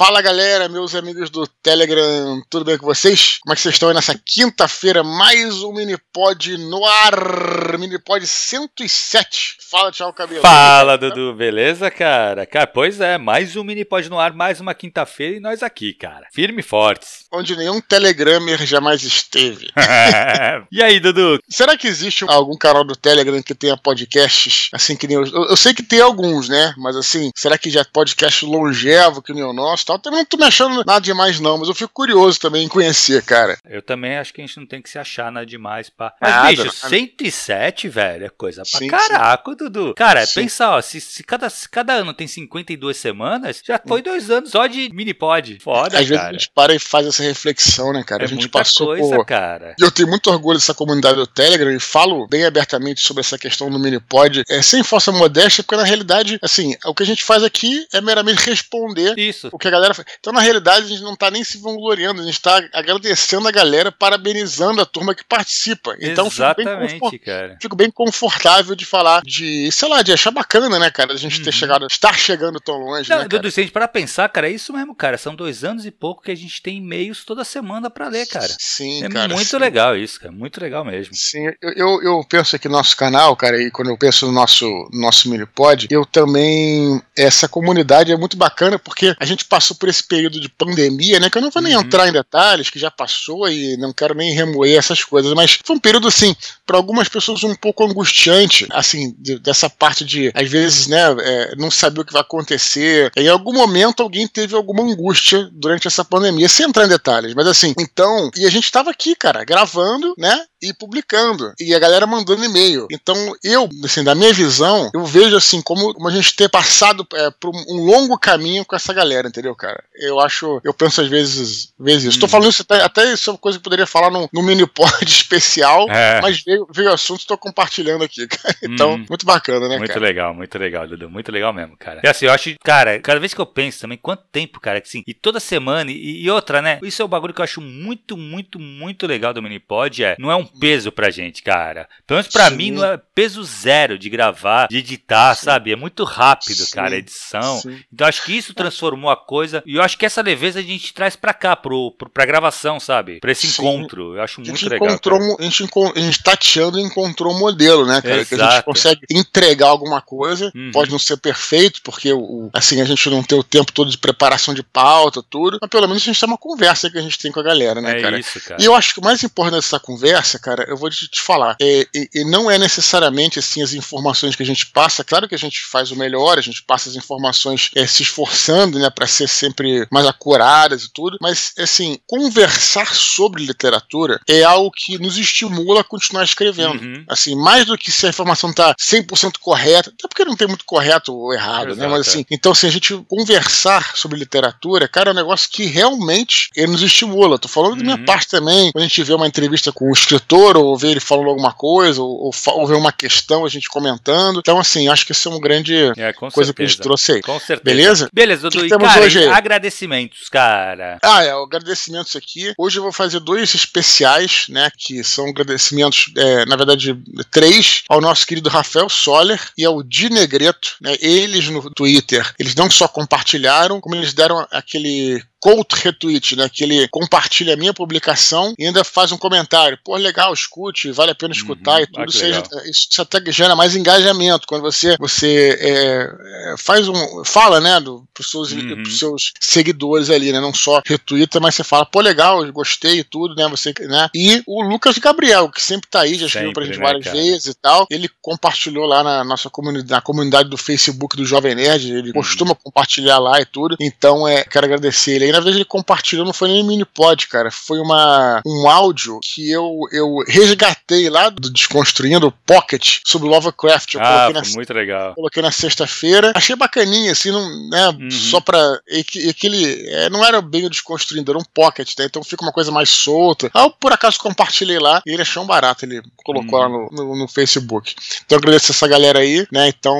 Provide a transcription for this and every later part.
Fala galera, meus amigos do Telegram, tudo bem com vocês? Como é que vocês estão aí nessa quinta-feira? Mais um Minipod no ar, Minipod 107. Fala, tchau, cabelo. Fala, Dudu, beleza, cara? Cara, pois é, mais um Minipod no ar, mais uma quinta-feira e nós aqui, cara. Firme e fortes. Onde nenhum Telegrammer jamais esteve. e aí, Dudu? Será que existe algum canal do Telegram que tenha podcasts assim que nem eu, eu sei que tem alguns, né? Mas assim, será que já podcast longevo que nem o nosso tal? Também não tô me achando nada demais, não, mas eu fico curioso também em conhecer, cara. Eu também acho que a gente não tem que se achar nada demais, pá. Mas, nada, bicho, 107, velho, é coisa pra sim, caraca, sim. Dudu. Cara, sim. pensa, ó, se, se, cada, se cada ano tem 52 semanas, já foi dois anos só de mini-pod. Foda, Às cara. vezes a gente para e faz essa reflexão, né, cara? É a gente muita passou coisa, por... cara. Eu tenho muito orgulho dessa comunidade do Telegram e falo bem abertamente sobre essa questão do mini-pod, é, sem falsa modéstia, porque na realidade, assim, o que a gente faz aqui é meramente responder Isso. o que a galera. Então, na realidade, a gente não tá nem se vangloriando, a gente tá agradecendo a galera, parabenizando a turma que participa. Então, Exatamente, fico bem, cara. fico bem confortável de falar de, sei lá, de achar bacana, né, cara, a gente Uhum. ter chegado, estar chegando tão longe, Não, né? Dudu, se a gente parar pensar, cara, é isso mesmo, cara. São dois anos e pouco que a gente tem e-mails toda semana pra ler, cara. Sim, É cara. muito sim. legal isso, cara. Muito legal mesmo. Sim, eu, eu, eu penso aqui no nosso canal, cara, e quando eu penso no nosso, nosso minipod, eu também. Essa comunidade é muito bacana porque a gente passou por esse período de pandemia, né? Que eu não vou nem Uhum. entrar em detalhes, que já passou e não quero nem remoer essas coisas, mas foi um período, assim, para algumas pessoas um pouco angustiante, assim, de- dessa parte de, às vezes, né, é, não saber o que vai acontecer. Em algum momento alguém teve alguma angústia durante essa pandemia, sem entrar em detalhes, mas assim, então, e a gente tava aqui, cara, gravando, né, e publicando, e a galera mandando e-mail. Então, eu, assim, da minha visão, eu vejo assim, como, a gente ter passado é, por um longo caminho com essa galera, entendeu, cara? Eu acho, eu penso às vezes, vezes isso. Tô Uhum. falando isso até, até isso é uma coisa que eu poderia falar num, num mini-pod especial, É. mas veio, veio o assunto e tô compartilhando aqui, cara. Então, Uhum. muito bacana, né, Muito cara? legal, muito legal, Dudu. Muito legal mesmo, cara. E assim, eu acho, cara, cada vez que eu penso também, quanto tempo, cara, que assim, e toda semana, e, e outra, né? Isso é o bagulho que eu acho muito, muito, muito legal do Minipod, é, não é um peso pra gente, cara. Pelo menos pra Sim. mim, não é peso zero de gravar, de editar, sabe? É muito rápido, Sim. cara, a edição. Sim. Então acho que isso transformou a coisa, e eu acho que essa leveza a gente traz pra cá, pro, pro, pra gravação, sabe? Pra esse Sim. encontro. Eu acho A muito gente legal. um- a gente, a gente tateando e encontrou um modelo, né, cara? Que a gente Exato. consegue entregar alguma coisa, Uhum. pode não ser perfeito, porque o, o- assim a gente não tem o tempo todo de preparação de pauta, tudo, mas pelo menos a gente tem uma conversa que a gente tem com a galera, né, É cara? isso, cara. E eu acho que o mais importante dessa conversa, cara, eu vou te, te falar, é, e, e não é necessariamente assim as informações que a gente passa, claro que a gente faz o melhor, a gente passa as informações é, se esforçando, né, para ser sempre mais acuradas e tudo, mas assim, conversar sobre literatura é algo que nos estimula a continuar escrevendo. Uhum. Assim, mais do que se a informação tá 100% correta, até porque não tem muito correto ou errado, né? Exato, Mas assim, então se a gente conversar sobre literatura, cara, é um negócio que realmente ele nos estimula. Tô falando da minha Uhum. parte também, quando a gente vê uma entrevista com o escritor, ou vê ele falando alguma coisa, ou, ou, vê uma questão, a gente comentando. Então, assim, acho que isso é uma grande É, coisa que a certeza. gente trouxe aí. Com certeza. Beleza? Beleza, que Dudu. E, temos cara, hoje aí? agradecimentos, cara. Ah, é, agradecimentos aqui. Hoje eu vou fazer dois especiais, né? Que são agradecimentos, é, na verdade, três, ao nosso querido Rafael Soller e ao Di Negreto, né? Eles no Twitter, eles não só compartilharam, como eles deram aquele quote retweet, né? Que ele compartilha a minha publicação e ainda faz um comentário. Pô, legal, escute, vale a pena escutar Uhum. e tudo. Ah, seja, isso até gera mais engajamento quando você, você é, é, faz um. fala, né, do, pros, seus, Uhum. pros seus seguidores ali, né? Não só retweeta, mas você fala, pô, legal, gostei e tudo, né? Você, né? E o Lucas Gabriel, que sempre tá aí, já escreveu pra gente né, várias cara? vezes e tal. Ele compartilhou lá na nossa comunidade, na comunidade do Facebook do Jovem Nerd. Ele Uhum. costuma compartilhar lá e tudo. Então, é, quero agradecer ele. Aí, na verdade, ele compartilhou, não foi nem mini pod, cara. Foi uma, um áudio que eu, eu resgatei lá do Desconstruindo o Pocket sobre Lovecraft. Eu Ah, coloquei na muito legal. coloquei na sexta-feira. Achei bacaninha, assim, não, né? Uhum. Só pra. E que, e que ele é, não era bem o desconstruindo, era um pocket, né? Então fica uma coisa mais solta. Aí eu, por acaso, compartilhei lá e ele achou um barato. Ele colocou Uhum. lá no, no, no Facebook. Então eu agradeço essa galera aí, né? Então,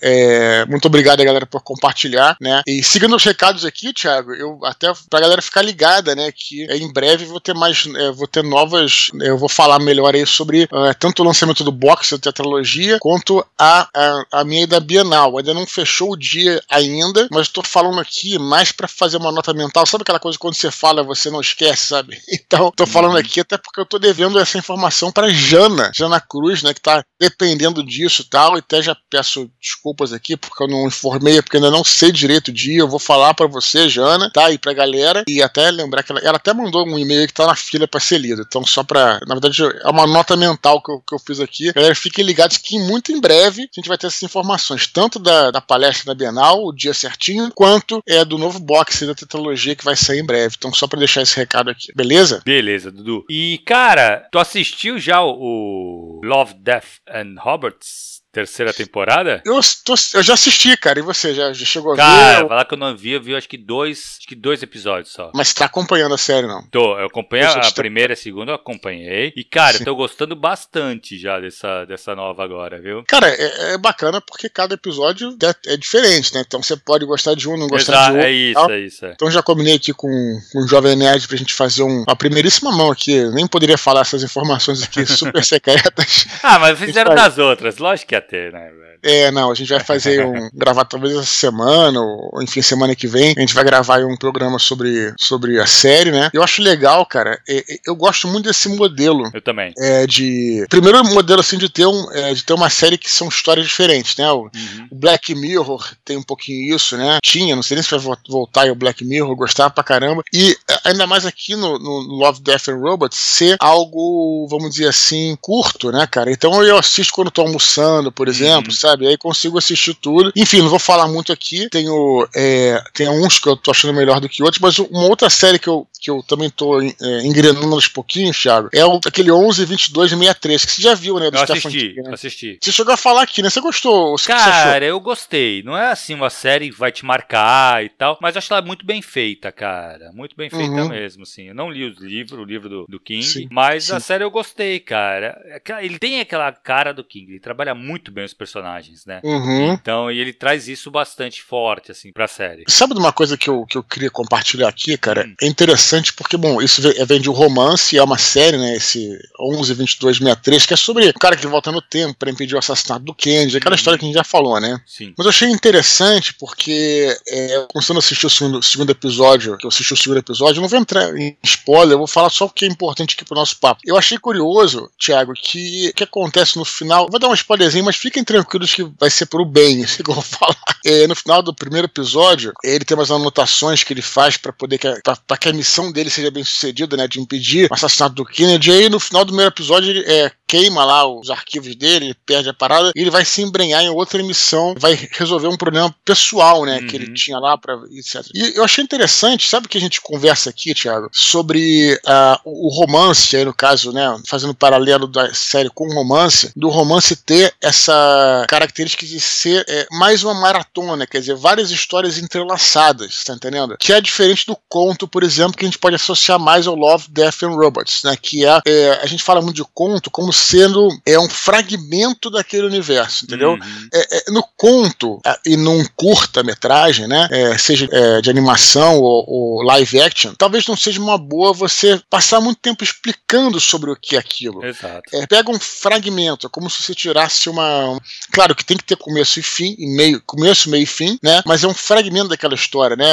é, muito obrigado, galera, por compartilhar, né? E seguindo os recados aqui, Thiago, eu até pra galera ficar ligada, né? Que é, em breve vou ter mais. É, vou ter novas. É, eu vou falar melhor aí sobre tanto o lançamento do box da tetralogia quanto a, a, a minha da Bienal. Ainda não fechou o dia ainda, mas estou falando aqui mais para fazer uma nota mental. Sabe aquela coisa quando você fala, você não esquece, sabe? Então, tô falando aqui até porque eu tô devendo essa informação para Jana, Jana Cruz, né, que tá dependendo disso e tal. E até já peço desculpas aqui porque eu não informei, porque ainda não sei direito o dia. Eu vou falar para você, Jana, tá? E pra galera. E até lembrar que ela, ela até mandou um e-mail que tá na fila para ser lido. Então, só pra. Na verdade, é uma nota mental que eu, que eu fiz aqui. Galera, fiquem ligados que muito em breve a gente vai ter essas informações, tanto da, da palestra da Bienal, o dia certinho, quanto é do novo box da tetralogia que vai sair em breve. Então, só para deixar esse recado aqui, beleza? Beleza, Dudu. E, cara, tu assistiu já o Love, Death and Roberts? Terceira temporada? Eu, tô, eu já assisti, cara. E você já, já chegou a cara, ver? Cara, falar que eu não vi, eu vi acho que dois, acho que dois episódios só. Mas tá acompanhando a série, não? Tô, eu acompanhei a, a primeira e a segunda, eu acompanhei. E, cara, Sim. eu tô gostando bastante já dessa, dessa nova agora, viu? Cara, é, é bacana porque cada episódio é, é, diferente, né? Então você pode gostar de um, não gostar Exato, de outro. É isso, é isso. É. Então já combinei aqui com, com o Jovem Nerd pra gente fazer um, uma primeiríssima mão aqui. Eu nem poderia falar essas informações aqui super secretas. ah, mas fizeram das outras, lógico que ia ter, né, velho? É, não, a gente vai fazer um. gravar talvez essa semana, ou enfim, semana que vem. A gente vai gravar um programa sobre, sobre a série, né? Eu acho legal, cara. É, é, eu gosto muito desse modelo. Eu também. É, de. Primeiro modelo, assim, de ter, um, é, de ter uma série que são histórias diferentes, né? O, uhum. Black Mirror tem um pouquinho isso, né? Tinha, não sei nem se vai voltar o Black Mirror, gostava pra caramba. E ainda mais aqui no, no Love, Death and Robots, ser algo, vamos dizer assim, curto, né, cara? Então eu assisto quando tô almoçando, por exemplo, uhum. sabe? Aí consigo assistir tudo. Enfim, não vou falar muito aqui. Tenho, é, tem uns que eu tô achando melhor do que outros, mas uma outra série que eu, que eu também tô é, engrenando aos pouquinhos, Thiago, é o, aquele 11, 22 e 63, que você já viu, né? Do eu assisti, King, né? assisti. Você chegou a falar aqui, né? Você gostou? Cara, você eu gostei. Não é assim uma série que vai te marcar e tal, mas acho ela muito bem feita, cara. Muito bem feita uhum. mesmo, assim. Eu não li o livro, o livro do, do King, sim, mas sim. a série eu gostei, cara. É ele tem aquela cara do King, ele trabalha muito bem os personagens né? Uhum. Então, e ele traz isso bastante forte, assim, pra série. Sabe de uma coisa que eu, que eu queria compartilhar aqui, cara? Hum. É interessante porque, bom, isso vem de um romance, é uma série, né? Esse 112263, que é sobre o cara que volta no tempo para impedir o assassinato do Kennedy, aquela uhum. história que a gente já falou, né? Sim. Mas eu achei interessante porque, é, começando a assistir o segundo, segundo episódio, que eu assisti o segundo episódio, eu não vou entrar em spoiler, eu vou falar só o que é importante aqui pro nosso papo. Eu achei curioso, Thiago, que o que acontece no final, vou dar um spoilerzinho, mas fiquem tranquilos que vai ser pro bem, isso que eu vou falar. É, no final do primeiro episódio, ele tem umas anotações que ele faz para poder que, para que a missão dele seja bem sucedida, né, de impedir o assassinato do Kennedy. E aí no final do primeiro episódio ele é, queima lá os arquivos dele, ele perde a parada e ele vai se embrenhar em outra missão, vai resolver um problema pessoal, né, uhum. que ele uhum. tinha lá para etc. E eu achei interessante, sabe que a gente conversa aqui, Thiago, sobre uh, o romance, aí no caso, né, fazendo paralelo da série com o romance, do romance ter essa característica de ser é, mais uma maratona, quer dizer, várias histórias entrelaçadas, tá entendendo? Que é diferente do conto, por exemplo, que a gente pode associar mais ao Love, Death and Robots, né, que é, é a gente fala muito de conto como sendo é um fragmento daquele universo, entendeu? Uhum. É, é, no conto e num curta-metragem, né, é, seja é, de animação ou, ou, live action, talvez não seja uma boa você passar muito tempo explicando sobre o que é aquilo. Exato. É, pega um fragmento, é como se você tirasse uma. Claro que tem que ter começo e fim, e meio, começo, meio e fim, né? Mas é um fragmento daquela história, né?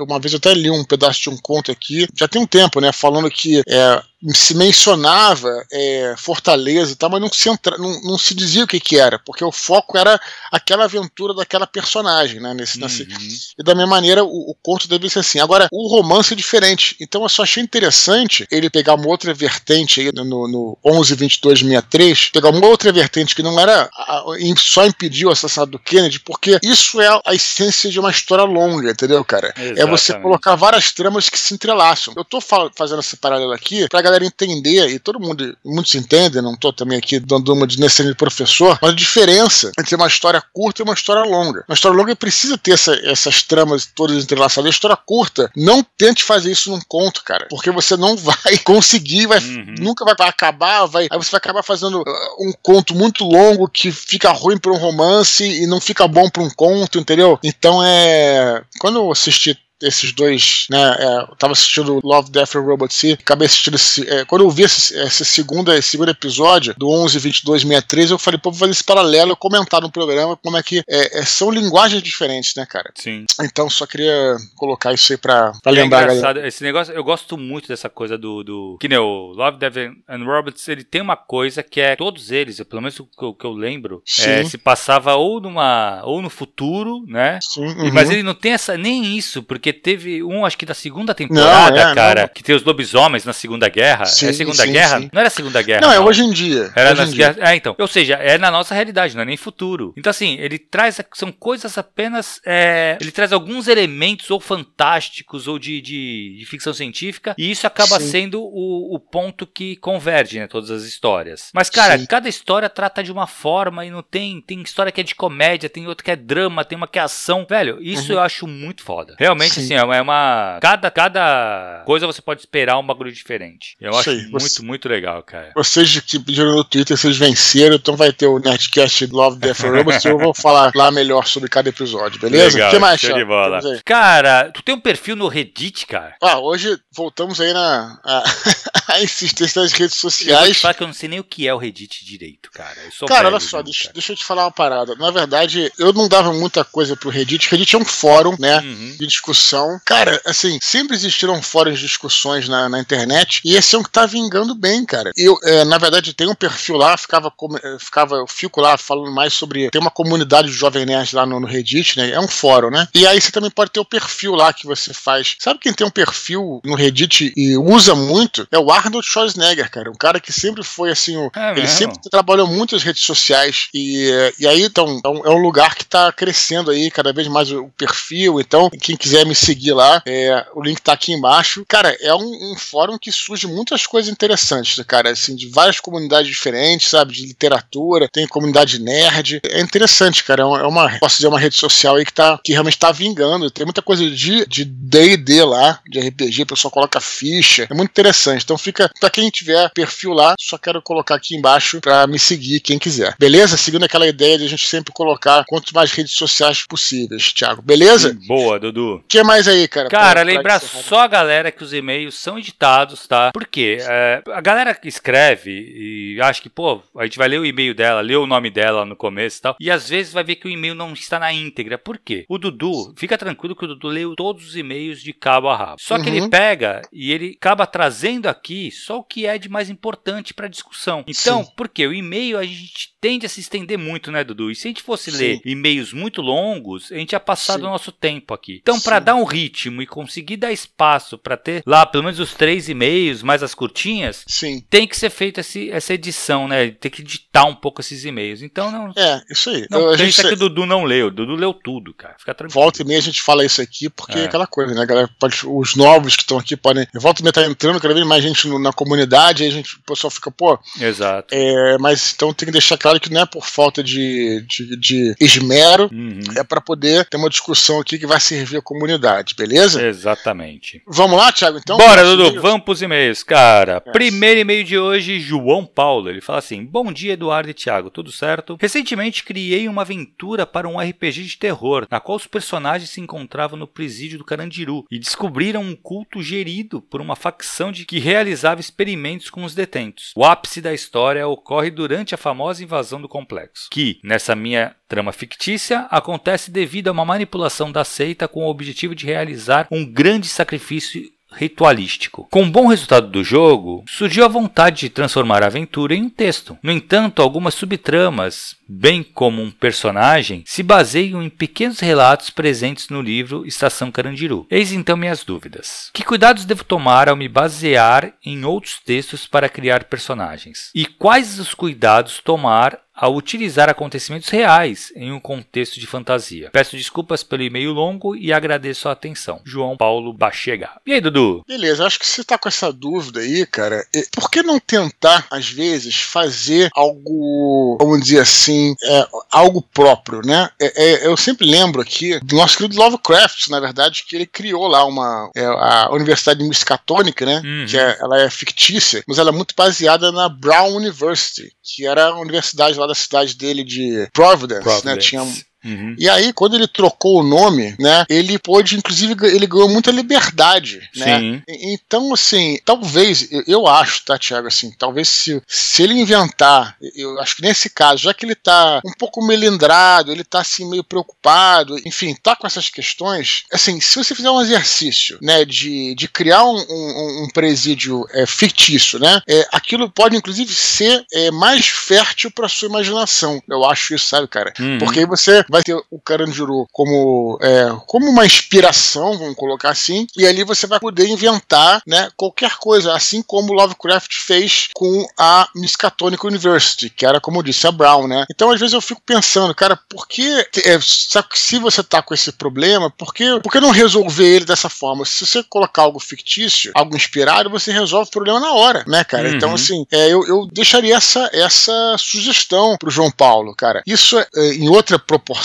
uma vez eu até li um pedaço de um conto aqui, já tem um tempo, né? Falando que é, se mencionava é, Fortaleza e tal, mas não se, entra, não, não, se dizia o que, que era, porque o foco era aquela aventura daquela personagem, né? Nesse, uhum. nesse, e da mesma maneira, o, o, conto deve ser assim. Agora, o romance é diferente, então eu só achei interessante ele pegar uma outra vertente aí no, no 11, 22, 63, pegar uma outra vertente que não era a, só impedir o assassinato do Kennedy, porque isso é a essência de uma história longa, entendeu, cara? Exatamente. É você colocar várias tramas que se entrelaçam. Eu tô fazendo esse paralelo aqui pra galera entender, e todo mundo, muitos entendem, não tô também aqui dando uma de nesse professor, mas a diferença entre uma história curta e uma história longa. Uma história longa precisa ter essa, essas tramas todas entrelaçadas. A história curta, não tente fazer isso num conto, cara, porque você não vai conseguir, vai, uhum. nunca vai acabar, vai, aí você vai acabar fazendo uh, um conto muito longo que fica ruim para um romance e não fica bom para um conto, entendeu? Então é. Quando eu assisti esses dois, né? É, eu tava assistindo Love, Death and Robots e acabei assistindo esse, é, quando eu vi esse, esse segundo, esse segundo episódio do 11 22 63, eu falei, pô, vou fazer esse paralelo, comentar no programa como é que é, é, são linguagens diferentes, né, cara? Sim. Então só queria colocar isso aí pra, pra lembrar. É engraçado, esse negócio, eu gosto muito dessa coisa do, do que nem o Love, Death and Robots, ele tem uma coisa que é todos eles, pelo menos o que eu, que eu lembro, é, se passava ou numa ou no futuro, né? Sim, uhum. Mas ele não tem essa nem isso, porque teve um, acho que da segunda temporada, não, é, cara, não. que tem os lobisomens na Segunda Guerra. Sim, é Segunda sim, Guerra? Sim. Não era Segunda Guerra. Não, é não, é hoje em dia. Era hoje nas guerras. É, então. Ou seja, é na nossa realidade, não é nem futuro. Então, assim, ele traz. São coisas apenas. É, ele traz alguns elementos ou fantásticos ou de, de, de ficção científica, e isso acaba sendo o, o ponto que converge, né? Todas as histórias. Mas, cara, cada história trata de uma forma e não tem. Tem história que é de comédia, tem outra que é drama, tem uma que é ação. Velho, isso uhum. eu acho muito foda. Realmente, Sim. assim, é uma. Cada, cada coisa você pode esperar um bagulho diferente. Eu acho muito, você... muito legal, cara. Vocês que pediram no Twitter, vocês venceram, então vai ter o Nerdcast Love Death Robots eu vou falar lá melhor sobre cada episódio, beleza? O que mais, show de bola. Cara, tu tem um perfil no Reddit, cara? Ah, hoje voltamos aí na a, a insistência das redes sociais. Eu vou te falar que eu não sei nem o que é o Reddit direito, cara. cara, olha só, deixa, deixa, eu te falar uma parada. Na verdade, eu não dava muita coisa pro Reddit. Reddit é um fórum, né, uhum. de discussão. Cara, assim, sempre existiram fóruns de discussões na, na internet e esse é um que tá vingando bem, cara. Eu, é, na verdade, tenho um perfil lá, ficava, ficava, eu fico lá falando mais sobre. Tem uma comunidade de Jovem Nerd lá no, no Reddit, né? É um fórum, né? E aí você também pode ter o perfil lá que você faz. Sabe quem tem um perfil no Reddit e usa muito? É o Arnold Schwarzenegger, cara. Um cara que sempre foi assim. O, é ele sempre trabalhou muito nas redes sociais. E, e aí, então, é um, é um, lugar que tá crescendo aí cada vez mais o, perfil. Então, quem quiser me seguir lá, é, o link tá aqui embaixo. Cara, é um, um fórum que surge muitas coisas interessantes, cara. Assim, de várias comunidades diferentes, sabe? De literatura, tem comunidade nerd. É interessante, cara. É uma, posso dizer, uma rede social aí que, tá, que realmente tá vingando. Tem muita coisa de DD lá, de RPG, o pessoal coloca ficha. É muito interessante. Então fica, pra quem tiver perfil lá, só quero colocar aqui embaixo pra me seguir, quem quiser. Beleza? Seguindo aquela ideia de a gente sempre colocar quanto mais redes sociais possíveis, Thiago. Beleza? Boa, Dudu. O que mais aí, cara? Cara, lembrar só a galera que os e-mails são editados, tá? Por quê? É, a galera que escreve e acha que, pô, a gente vai ler o e-mail dela, ler o nome dela no começo e tal, e às vezes vai ver que o e-mail não está na íntegra. Por quê? O Dudu, fica tranquilo que o Dudu leu todos os e-mails de cabo a rabo. Só uhum. que ele uhum. pega e ele acaba trazendo aqui só o que é de mais importante para discussão. Então, Sim. por quê? O e-mail a gente tende a se estender muito, né, Dudu? E se a gente fosse Sim. ler e-mails muito longos, a gente ia passar Sim. do nosso tempo aqui. Então, para dar um ritmo e conseguir dar espaço para ter lá pelo menos os três e-mails, mais as curtinhas, Sim. tem que ser feita essa edição, né? Tem que editar um pouco esses e-mails. Então, não. É, isso aí. Não Eu, pensa gente... que o Dudu não leu. O Dudu leu tudo, cara. Fica tranquilo. Volta e meia a gente fala isso aqui porque é, é aquela coisa, né, galera? Os novos que estão aqui podem. Volta e meia tá entrando, cada vez mais gente na comunidade, aí a gente, o pessoal fica, pô. Exato. É, mas então tem que deixar claro que não é por falta de, de, de esmero, uhum. é para poder ter uma discussão aqui que vai servir a comunidade, beleza? Exatamente. Vamos lá, Thiago, então? Bora, Dudu, vamos pros e-mails, cara. Yes. Primeiro e-mail de hoje, João Paulo. Ele fala assim: Bom dia, Eduardo e Thiago, tudo certo? Recentemente criei uma aventura para um RPG de terror, na qual os personagens se encontravam no presídio do Carandiru e descobriram um culto gerido por uma facção de que realizava experimentos com os detentos. O ápice da história ocorre durante a famosa invasão do complexo, que, nessa minha trama fictícia, acontece devido a uma manipulação da seita com o objetivo de realizar um grande sacrifício ritualístico. Com o bom resultado do jogo, surgiu a vontade de transformar a aventura em um texto. No entanto, algumas subtramas, bem como um personagem, se baseiam em pequenos relatos presentes no livro Estação Carandiru. Eis então minhas dúvidas. Que cuidados devo tomar ao me basear em outros textos para criar personagens? E quais os cuidados tomar ao utilizar acontecimentos reais em um contexto de fantasia. Peço desculpas pelo e-mail longo e agradeço a atenção. João Paulo Bachega. E aí, Dudu? Beleza, acho que você tá com essa dúvida aí, cara. Por que não tentar, às vezes, fazer algo, vamos dizer assim, é, algo próprio, né? É, é, eu sempre lembro aqui do nosso querido Lovecraft, na verdade, que ele criou lá uma é, a Universidade Miskatonic, né? Uhum. Que é, ela é fictícia, mas ela é muito baseada na Brown University, que era a universidade lá da cidade dele de Providence, Providence. né? Tinha Uhum. E aí, quando ele trocou o nome, né, ele pôde, inclusive, ele ganhou muita liberdade, né? Sim. Então, assim, talvez, eu, eu acho, tá, Thiago, assim, talvez se, se ele inventar, eu acho que nesse caso, já que ele tá um pouco melindrado, ele tá, assim, meio preocupado, enfim, tá com essas questões, assim, se você fizer um exercício, né, de, de criar um, um, um presídio é, fictício, né, é, aquilo pode, inclusive, ser é, mais fértil para sua imaginação. Eu acho isso, sabe, cara? Uhum. Porque aí você vai ter o Carandiru como, é, como uma inspiração, vamos colocar assim, e ali você vai poder inventar, né, qualquer coisa, assim como Lovecraft fez com a Miskatonic University, que era, como eu disse, a Brown, né? Então, às vezes eu fico pensando, cara, por que, é, se você tá com esse problema, por que, por que não resolver ele dessa forma? Se você colocar algo fictício, algo inspirado, você resolve o problema na hora, né, cara? Então, uhum. Então, assim, é, eu, eu deixaria essa, essa sugestão pro João Paulo, cara. Isso, é, em outra proporção,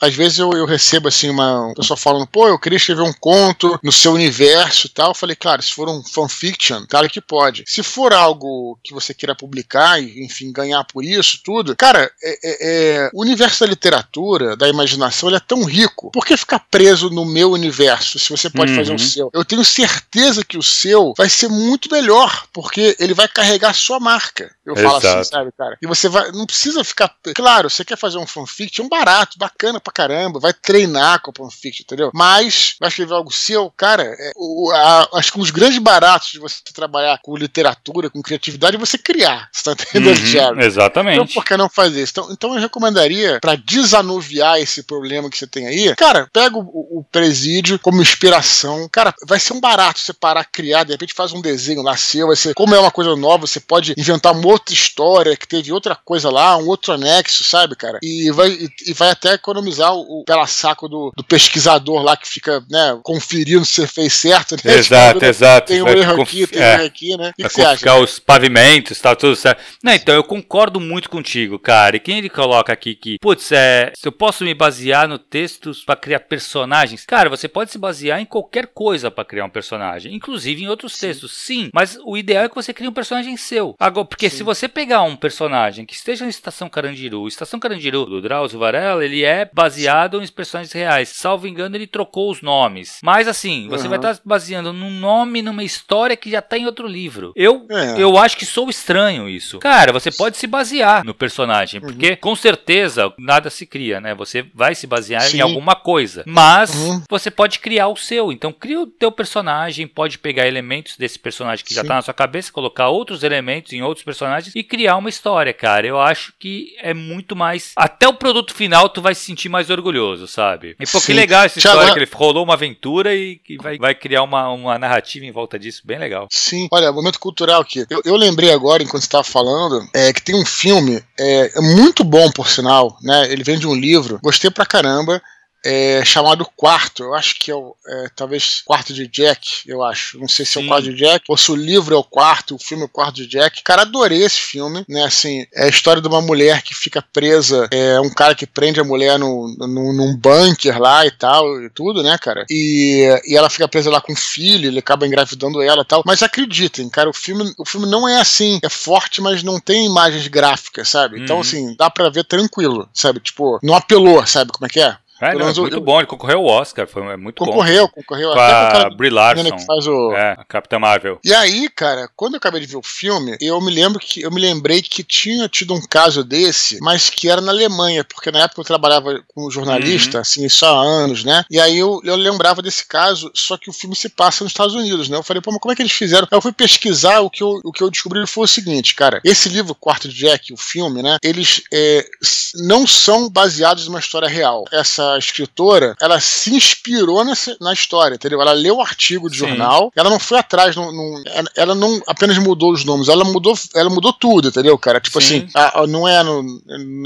às vezes eu, eu recebo, assim, uma pessoa falando, pô, eu queria escrever um conto no seu universo e tal. Eu falei, claro, se for um fanfiction, claro que pode. Se for algo que você queira publicar e, enfim, ganhar por isso, tudo, cara, é, é, é, o universo da literatura, da imaginação, ele é tão rico. Por que ficar preso no meu universo se você pode uhum. fazer o seu? Eu tenho certeza que o seu vai ser muito melhor, porque ele vai carregar a sua marca. Eu Exato. falo assim, sabe, cara? E você vai. Não precisa ficar. Claro, você quer fazer um fanfiction um barato, bacana pra caramba, vai treinar com o fanfiction, entendeu? Mas vai escrever algo seu, cara, é, o, a, acho que um dos grandes baratos de você trabalhar com literatura, com criatividade, é você criar. Você tá entendendo, uhum, Thiago? Exatamente. Então, por que não fazer isso? Então, então eu recomendaria, para desanuviar esse problema que você tem aí, cara, pega o, o, presídio como inspiração. Cara, vai ser um barato você parar, criar, de repente faz um desenho lá seu, vai ser, como é uma coisa nova, você pode inventar uma outra história que teve outra coisa lá, um outro anexo, sabe, cara? E vai, e, e vai até economizar o, o pela saco do, do, pesquisador lá que fica, né, conferindo se você fez certo, né? Exato, tipo, exato. Tem um erro aqui, tem um é, erro aqui, né? E vai que os pavimentos, tá tudo certo. Não, então eu concordo muito contigo, cara. E quem ele coloca aqui que, putz, é, se eu posso me basear no texto para criar personagens, cara, você pode se basear em qualquer coisa para criar um personagem, inclusive em outros sim. textos, sim. Mas o ideal é que você crie um personagem seu. Agora, porque sim. se você pegar um personagem que esteja em Estação Carandiru, Estação Carandiru do Drauzio Varela, ele é baseado em personagens reais. Salvo engano, ele trocou os nomes. Mas assim, você uhum. vai estar baseando num nome, numa história que já está em outro livro. Eu, é. eu acho que sou estranho isso. Cara, você pode se basear no personagem, porque uhum. com certeza nada se cria, né? Você vai se basear Sim. em alguma coisa. Mas uhum. você pode criar o seu. Então cria o teu personagem, pode pegar elementos desse personagem que Sim. já está na sua cabeça, colocar outros elementos em outros personagens e criar uma história, cara. Eu acho que é muito mais. Até o produto final tu vai se sentir mais orgulhoso, sabe? E pô, que legal essa história, que ele rolou uma aventura e que vai, vai criar uma, uma narrativa em volta disso, bem legal. Sim, olha, momento cultural aqui. Eu, eu lembrei agora, enquanto você estava falando, é, que tem um filme, é, é muito bom, por sinal, né? Ele vem de um livro, gostei pra caramba é, chamado Quarto. Eu acho que é, o, é, talvez Quarto de Jack, eu acho. Não sei se Sim. é o Quarto de Jack ou se o livro é o Quarto, o filme é o Quarto de Jack. Cara, adorei esse filme, né? Assim, é a história de uma mulher que fica presa, é um cara que prende a mulher no, no, num bunker lá e tal, e tudo, né, cara? E, e ela fica presa lá com o filho, ele acaba engravidando ela e tal. Mas acreditem, cara, o filme, o filme não é assim, é forte, mas não tem imagens gráficas, sabe? Então, uhum. assim, dá pra ver tranquilo, sabe? Tipo, não apelou, sabe como é que é? É, não, é muito eu, bom, ele concorreu ao Oscar, foi é muito concorreu, bom. Concorreu, concorreu. Com a Brie Larson, que faz o... É, a Capitã Marvel. E aí, cara, quando eu acabei de ver o filme, eu me lembro que eu me lembrei que tinha tido um caso desse, mas que era na Alemanha, porque na época eu trabalhava como jornalista, uhum. assim, só há anos, né? E aí eu, eu lembrava desse caso, só que o filme se passa nos Estados Unidos, né? Eu falei, pô, mas como é que eles fizeram? Aí eu fui pesquisar, o que eu, o que eu descobri foi o seguinte, cara, esse livro, Quarto de Jack, o filme, né? Eles é, não são baseados numa história real. Essa escritora, ela se inspirou nessa, na história, entendeu? Ela leu o artigo de Sim. jornal, ela não foi atrás, não, não, ela não apenas mudou os nomes, ela mudou, ela mudou tudo, entendeu, cara? Tipo Sim. assim, a, a, não é no,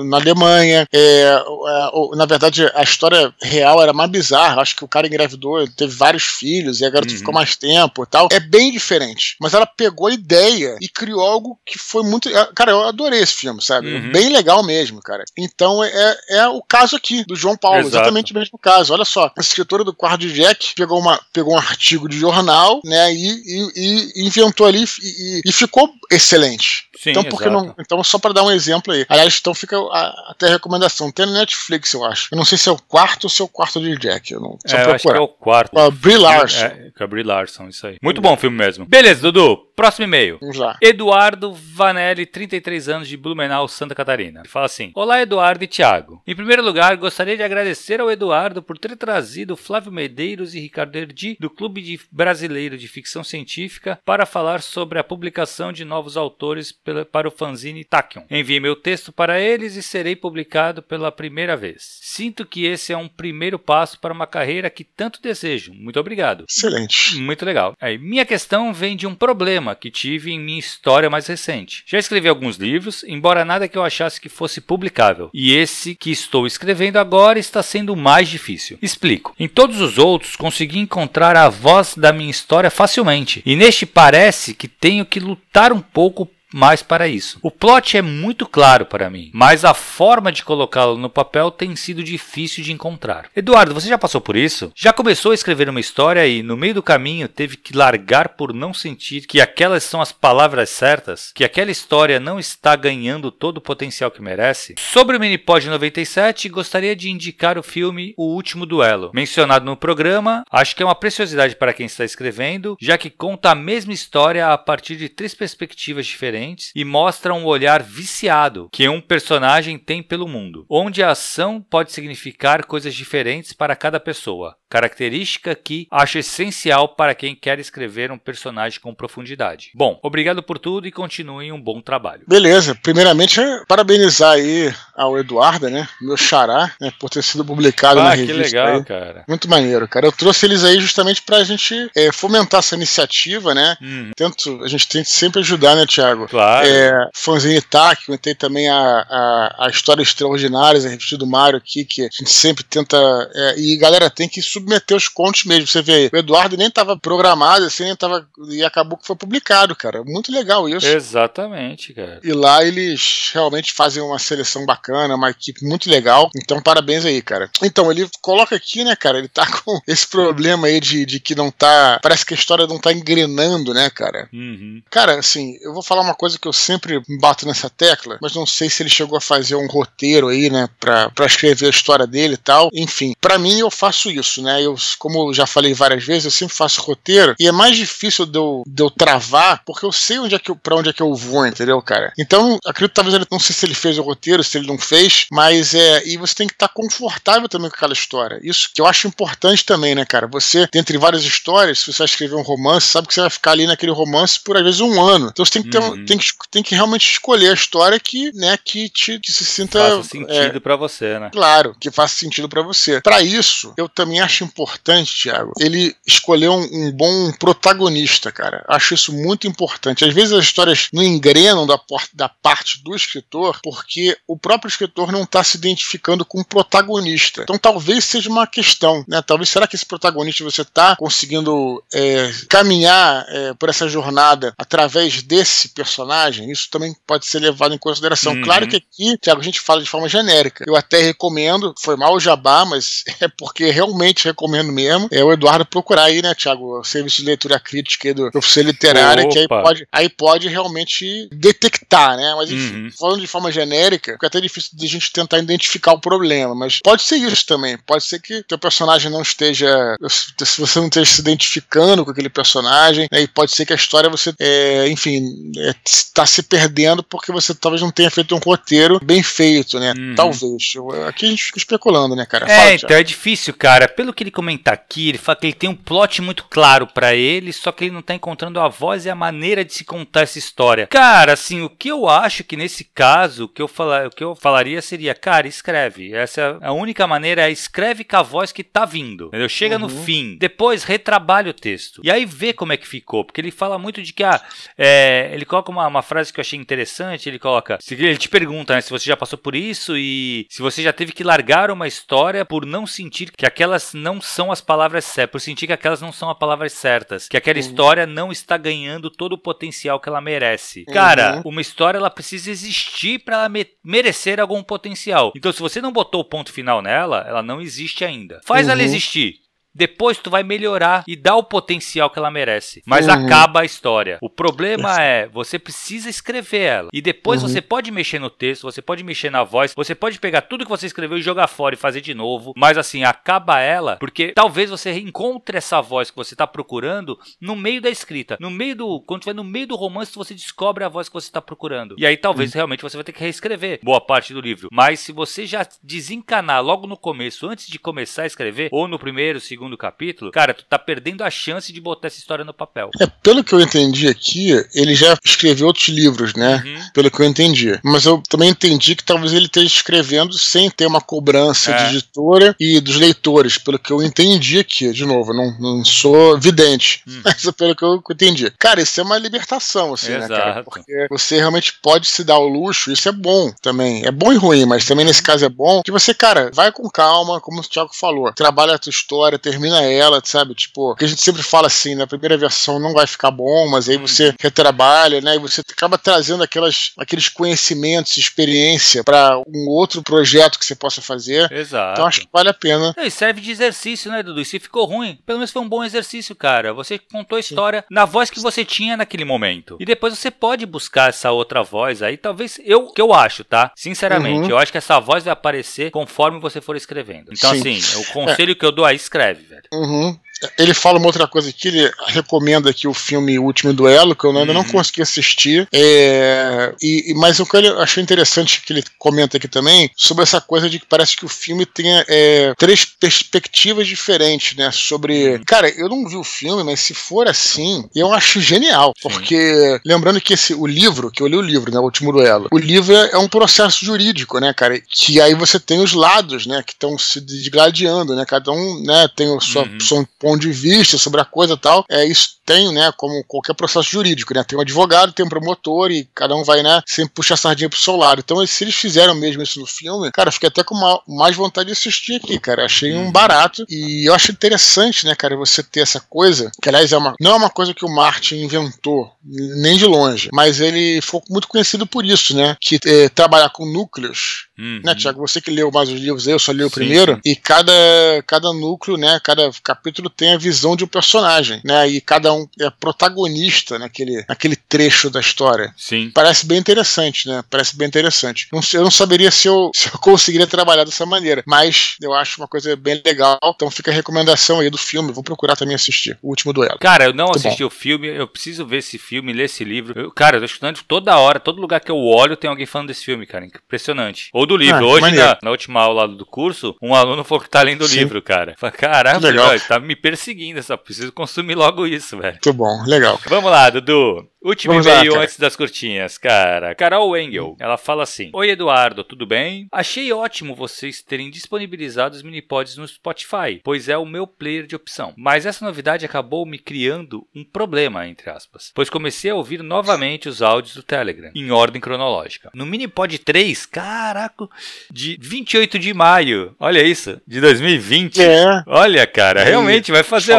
na Alemanha, é, a, na verdade a história real era mais bizarra, acho que o cara engravidou, teve vários filhos e a garota uhum. ficou mais tempo e tal. É bem diferente, mas ela pegou a ideia e criou algo que foi muito. É, cara, eu adorei esse filme, sabe? Uhum. Bem legal mesmo, cara. Então é, é o caso aqui do João Paulo. Exatamente o mesmo caso. Olha só, a escritora do quarto de Jack pegou, uma, pegou um artigo de jornal, né, e, e, e inventou ali e, e, ficou excelente. Sim, então, porque não, então, só para dar um exemplo aí. Aliás, então fica a, até a recomendação. Tem no Netflix, eu acho. Eu não sei se é o quarto ou se é o quarto de Jack. Eu não, é, eu acho que é o quarto. Com a Brie Larson. É, com a Brie Larson, isso aí. Muito bom filme mesmo. Beleza, Dudu. Próximo e-mail. Vamos lá. Eduardo Vanelli, 33 anos, de Blumenau, Santa Catarina. Ele fala assim: Olá, Eduardo e Thiago. Em primeiro lugar, gostaria de agradecer ao Eduardo por ter trazido Flávio Medeiros e Ricardo Erdi, do Clube de Brasileiro de Ficção Científica, para falar sobre a publicação de novos autores para o fanzine Tachyon. Enviei meu texto para eles e serei publicado pela primeira vez. Sinto que esse é um primeiro passo para uma carreira que tanto desejo. Muito obrigado. Excelente. Muito legal. Aí, minha questão vem de um problema que tive em minha história mais recente. Já escrevi alguns livros, embora nada que eu achasse que fosse publicável. E esse que estou escrevendo agora está sendo mais difícil. Explico. Em todos os outros, consegui encontrar a voz da minha história facilmente. E neste parece que tenho que lutar um pouco mais para isso. O plot é muito claro para mim, mas a forma de colocá-lo no papel tem sido difícil de encontrar. Eduardo, você já passou por isso? Já começou a escrever uma história e, no meio do caminho, teve que largar por não sentir que aquelas são as palavras certas? Que aquela história não está ganhando todo o potencial que merece? Sobre o Minipod 97, gostaria de indicar o filme O Último Duelo. Mencionado no programa, acho que é uma preciosidade para quem está escrevendo, já que conta a mesma história a partir de três perspectivas diferentes diferentes e mostra um olhar viciado que um personagem tem pelo mundo, onde a ação pode significar coisas diferentes para cada pessoa característica que acho essencial para quem quer escrever um personagem com profundidade. Bom, obrigado por tudo e continuem um bom trabalho. Beleza, primeiramente parabenizar aí ao Eduardo, né, meu xará, né, por ter sido publicado ah, na revista. que legal, aí. cara. Muito maneiro, cara. Eu trouxe eles aí justamente para a gente é, fomentar essa iniciativa, né, uhum. Tento, a gente tem que sempre ajudar, né, Thiago? Claro. É, Fanzine Tac, comentei também a, a, a História Extraordinária, a revista do Mário aqui, que a gente sempre tenta, é, e galera tem que subir submeter os contos mesmo. Você vê, o Eduardo nem estava programado, assim, nem tava, e acabou que foi publicado, cara. Muito legal isso. Exatamente, cara. E lá eles realmente fazem uma seleção bacana, uma equipe muito legal. Então, parabéns aí, cara. Então, ele coloca aqui, né, cara, ele tá com esse problema aí de, de que não tá. Parece que a história não tá engrenando, né, cara? Uhum. Cara, assim, eu vou falar uma coisa que eu sempre bato nessa tecla, mas não sei se ele chegou a fazer um roteiro aí, né, pra, pra escrever a história dele e tal. Enfim, para mim eu faço isso, né? Né? Eu, como eu já falei várias vezes, eu sempre faço roteiro e é mais difícil de eu, de eu travar porque eu sei onde é que eu, pra onde é que eu vou, entendeu, cara? Então, acredito talvez ele não sei se ele fez o roteiro, se ele não fez, mas é. E você tem que estar tá confortável também com aquela história. Isso que eu acho importante também, né, cara? Você, dentre várias histórias, se você vai escrever um romance, sabe que você vai ficar ali naquele romance por às vezes um ano. Então você tem que, ter, uhum. tem que, tem que realmente escolher a história que, né, que, te, que se sinta. Faça sentido é, para você, né? Claro, que faça sentido para você. Para isso, eu também acho importante, Thiago, ele escolheu um, um, bom protagonista, cara. Acho isso muito importante. Às vezes as histórias não engrenam da, da parte do escritor porque o próprio escritor não está se identificando com o protagonista. Então talvez seja uma questão, né? Talvez será que esse protagonista você está conseguindo é, caminhar é, por essa jornada através desse personagem? Isso também pode ser levado em consideração. Uhum. Claro que aqui, Thiago, a gente fala de forma genérica. Eu até recomendo, foi mal o jabá, mas é porque realmente recomendo mesmo, é o Eduardo procurar aí, né, Thiago, o serviço de leitura crítica aí do literária, Opa. que aí pode, aí pode realmente detectar, né? Mas enfim, uhum. falando de forma genérica, fica até difícil de a gente tentar identificar o problema, mas pode ser isso também. Pode ser que teu personagem não esteja. Se você não esteja se identificando com aquele personagem, né, e pode ser que a história você, é, enfim, está é, se perdendo porque você talvez não tenha feito um roteiro bem feito, né? Uhum. Talvez. Aqui a gente fica especulando, né, cara? É, Fala, então é difícil, cara. Pelo que ele comenta aqui, ele fala que ele tem um plot muito claro para ele, só que ele não tá encontrando a voz e a maneira de se contar essa história. Cara, assim, o que eu acho que nesse caso, o que eu, falar, o que eu falaria seria, cara, escreve. Essa é a única maneira, é escreve com a voz que tá vindo. Entendeu? Chega uhum. no fim, depois retrabalha o texto. E aí vê como é que ficou, porque ele fala muito de que, ah, é, ele coloca uma, uma frase que eu achei interessante, ele coloca, ele te pergunta, né, se você já passou por isso e se você já teve que largar uma história por não sentir que aquelas não são as palavras certas, por sentir que aquelas não são as palavras certas, que aquela uhum. história não está ganhando todo o potencial que ela merece. Uhum. Cara, uma história ela precisa existir para ela me merecer algum potencial. Então, se você não botou o ponto final nela, ela não existe ainda. Faz uhum. ela existir. Depois tu vai melhorar e dar o potencial que ela merece. Mas uhum. acaba a história. O problema é, você precisa escrever ela. E depois uhum. você pode mexer no texto, você pode mexer na voz, você pode pegar tudo que você escreveu e jogar fora e fazer de novo. Mas assim, acaba ela, porque talvez você encontre essa voz que você está procurando no meio da escrita. No meio do. Quando estiver no meio do romance, você descobre a voz que você está procurando. E aí talvez uhum. realmente você vai ter que reescrever boa parte do livro. Mas se você já desencanar logo no começo, antes de começar a escrever, ou no primeiro, segundo segundo capítulo, cara, tu tá perdendo a chance de botar essa história no papel. É, pelo que eu entendi aqui, ele já escreveu outros livros, né? Uhum. Pelo que eu entendi. Mas eu também entendi que talvez ele esteja escrevendo sem ter uma cobrança é. de editora e dos leitores, pelo que eu entendi aqui. De novo, não, não sou vidente, uhum. mas é pelo que eu entendi. Cara, isso é uma libertação, assim, Exato. né, cara? Porque você realmente pode se dar o luxo, isso é bom também. É bom e ruim, mas também nesse caso é bom que você, cara, vai com calma, como o Thiago falou, trabalha a tua história, termina ela, sabe? Tipo, que a gente sempre fala assim, na primeira versão não vai ficar bom, mas aí você uhum. retrabalha, né? E você acaba trazendo aquelas, aqueles conhecimentos, experiência para um outro projeto que você possa fazer. Exato. Então acho que vale a pena. E serve de exercício, né, Dudu? E se ficou ruim, pelo menos foi um bom exercício, cara. Você contou a história Sim. na voz que você tinha naquele momento. E depois você pode buscar essa outra voz aí, talvez eu, que eu acho, tá? Sinceramente, uhum. eu acho que essa voz vai aparecer conforme você for escrevendo. Então, Sim. assim, o conselho é. que eu dou aí, escreve, velho. Uhum. Ele fala uma outra coisa aqui, ele recomenda aqui o filme Último Duelo, que eu ainda uhum. não consegui assistir. É, e, mas o que eu achei interessante que ele comenta aqui também, sobre essa coisa de que parece que o filme tenha é, três perspectivas diferentes, né? Sobre. Uhum. Cara, eu não vi o filme, mas se for assim, eu acho genial. Sim. Porque, lembrando que esse, o livro, que eu li o livro, né? O Último Duelo, o livro é, é um processo jurídico, né, cara? Que aí você tem os lados, né? Que estão se desgladiando, né? Cada um né, tem o seu, uhum. seu ponto de vista sobre a coisa e tal. É, isso tem, né, como qualquer processo jurídico, né? Tem um advogado, tem um promotor e cada um vai, né, sempre puxar a sardinha pro seu lado. Então, se eles fizeram mesmo isso no filme, cara, fiquei até com uma, mais vontade de assistir aqui, cara. Achei um barato e eu acho interessante, né, cara, você ter essa coisa, que aliás é uma, não é uma coisa que o Martin inventou, nem de longe, mas ele foi muito conhecido por isso, né, que é, trabalhar com núcleos Uhum. Né, Tiago, você que leu mais os livros, eu só li o sim, primeiro, sim. e cada, cada núcleo, né, cada capítulo tem a visão de um personagem, né, e cada um é protagonista naquele, naquele trecho da história. Sim. Parece bem interessante, né, parece bem interessante. Não, eu não saberia se eu, se eu conseguiria trabalhar dessa maneira, mas eu acho uma coisa bem legal, então fica a recomendação aí do filme, vou procurar também assistir, O Último Duelo. Cara, eu não Muito assisti bom. o filme, eu preciso ver esse filme, ler esse livro. Eu, cara, eu tô estudando toda hora, todo lugar que eu olho tem alguém falando desse filme, cara, impressionante. Ou do livro. Ah, Hoje, na, na, última aula do curso, um aluno falou que tá lendo o livro, cara. Falei, caramba, legal. tá me perseguindo, só preciso consumir logo isso, velho. Muito bom, legal. Vamos lá, Dudu. Último e-mail antes das curtinhas, cara. Carol Engel, ela fala assim: Oi, Eduardo, tudo bem? Achei ótimo vocês terem disponibilizado os minipods no Spotify, pois é o meu player de opção. Mas essa novidade acabou me criando um problema, entre aspas, pois comecei a ouvir novamente os áudios do Telegram, em ordem cronológica. No minipod 3, caraca, de 28 de maio, olha isso, de 2020. É. Olha, cara, realmente vai fazer.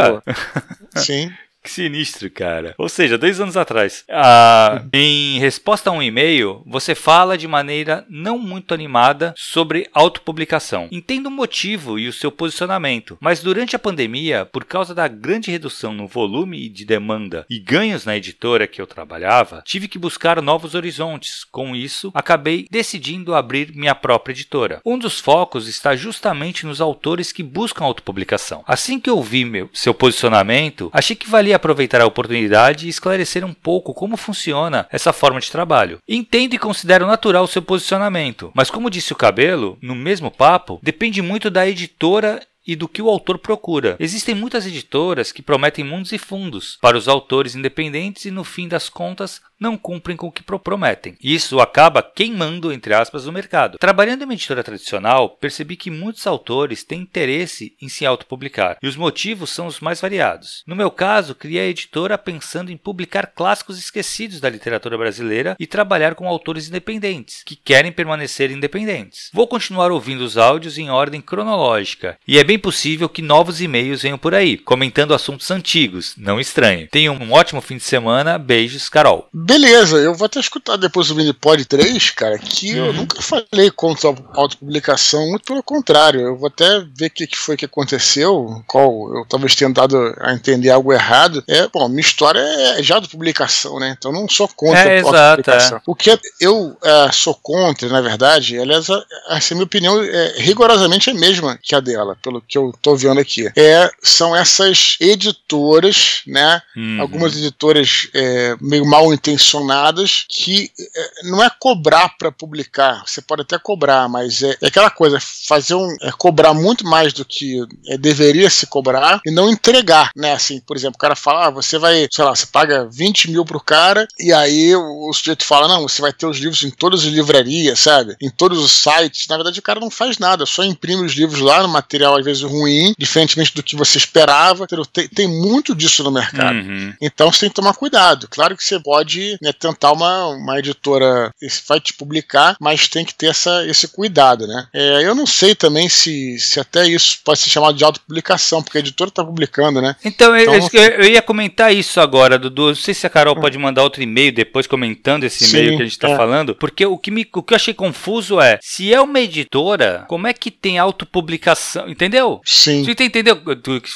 Sim. Que sinistro, cara. Ou seja, dois anos atrás. Ah, em resposta a um e-mail, você fala de maneira não muito animada sobre autopublicação. Entendo o motivo e o seu posicionamento, mas durante a pandemia, por causa da grande redução no volume de demanda e ganhos na editora que eu trabalhava, tive que buscar novos horizontes. Com isso, acabei decidindo abrir minha própria editora. Um dos focos está justamente nos autores que buscam autopublicação. Assim que eu vi meu, seu posicionamento, achei que valia aproveitar a oportunidade e esclarecer um pouco como funciona essa forma de trabalho. Entendo e considero natural o seu posicionamento, mas como disse o Cabelo, no mesmo papo, depende muito da editora e do que o autor procura. Existem muitas editoras que prometem mundos e fundos para os autores independentes e, no fim das contas, não cumprem com o que prometem. Isso acaba queimando, entre aspas, o mercado. Trabalhando em uma editora tradicional, percebi que muitos autores têm interesse em se autopublicar, e os motivos são os mais variados. No meu caso, criei a editora pensando em publicar clássicos esquecidos da literatura brasileira e trabalhar com autores independentes, que querem permanecer independentes. Vou continuar ouvindo os áudios em ordem cronológica, e é bem bem possível que novos e-mails venham por aí, comentando assuntos antigos. Não estranho. Tenham um ótimo fim de semana. Beijos, Carol. Beleza, eu vou até escutar depois do Minipod 3, cara, que uhum. eu nunca falei contra a autopublicação, muito pelo contrário. Eu vou até ver o que, que foi que aconteceu, qual eu talvez tenha dado a entender algo errado. É, bom, minha história é já de publicação, né? Então não sou contra é, a autopublicação. É. O que eu é, sou contra, na verdade, aliás, essa minha opinião é rigorosamente a mesma que a dela, pelo que eu tô vendo aqui. É, são essas editoras, né? Uhum. Algumas editoras é, meio mal intencionadas que é, não é cobrar para publicar. Você pode até cobrar, mas é, é aquela coisa, fazer um. É cobrar muito mais do que é, deveria se cobrar e não entregar, né? Assim, por exemplo, o cara fala, ah, você vai, sei lá, você paga 20 mil pro cara e aí o, o sujeito fala, não, você vai ter os livros em todas as livrarias, sabe? Em todos os sites. Na verdade, o cara não faz nada, só imprime os livros lá no material, às vezes ruim, diferentemente do que você esperava. Tem, tem muito disso no mercado. Uhum. Então você tem que tomar cuidado. Claro que você pode né, tentar uma, uma editora vai te publicar, mas tem que ter essa, esse cuidado, né? É, eu não sei também se, se até isso pode ser chamado de autopublicação, porque a editora está publicando, né? Então, então eu, eu, ia comentar isso agora, Dudu. Não sei se a Carol pode mandar outro e-mail depois comentando esse e-mail que a gente está é. falando, porque o que, me, o que eu achei confuso é, se é uma editora, como é que tem autopublicação? Entendeu? Sim. Você entendeu?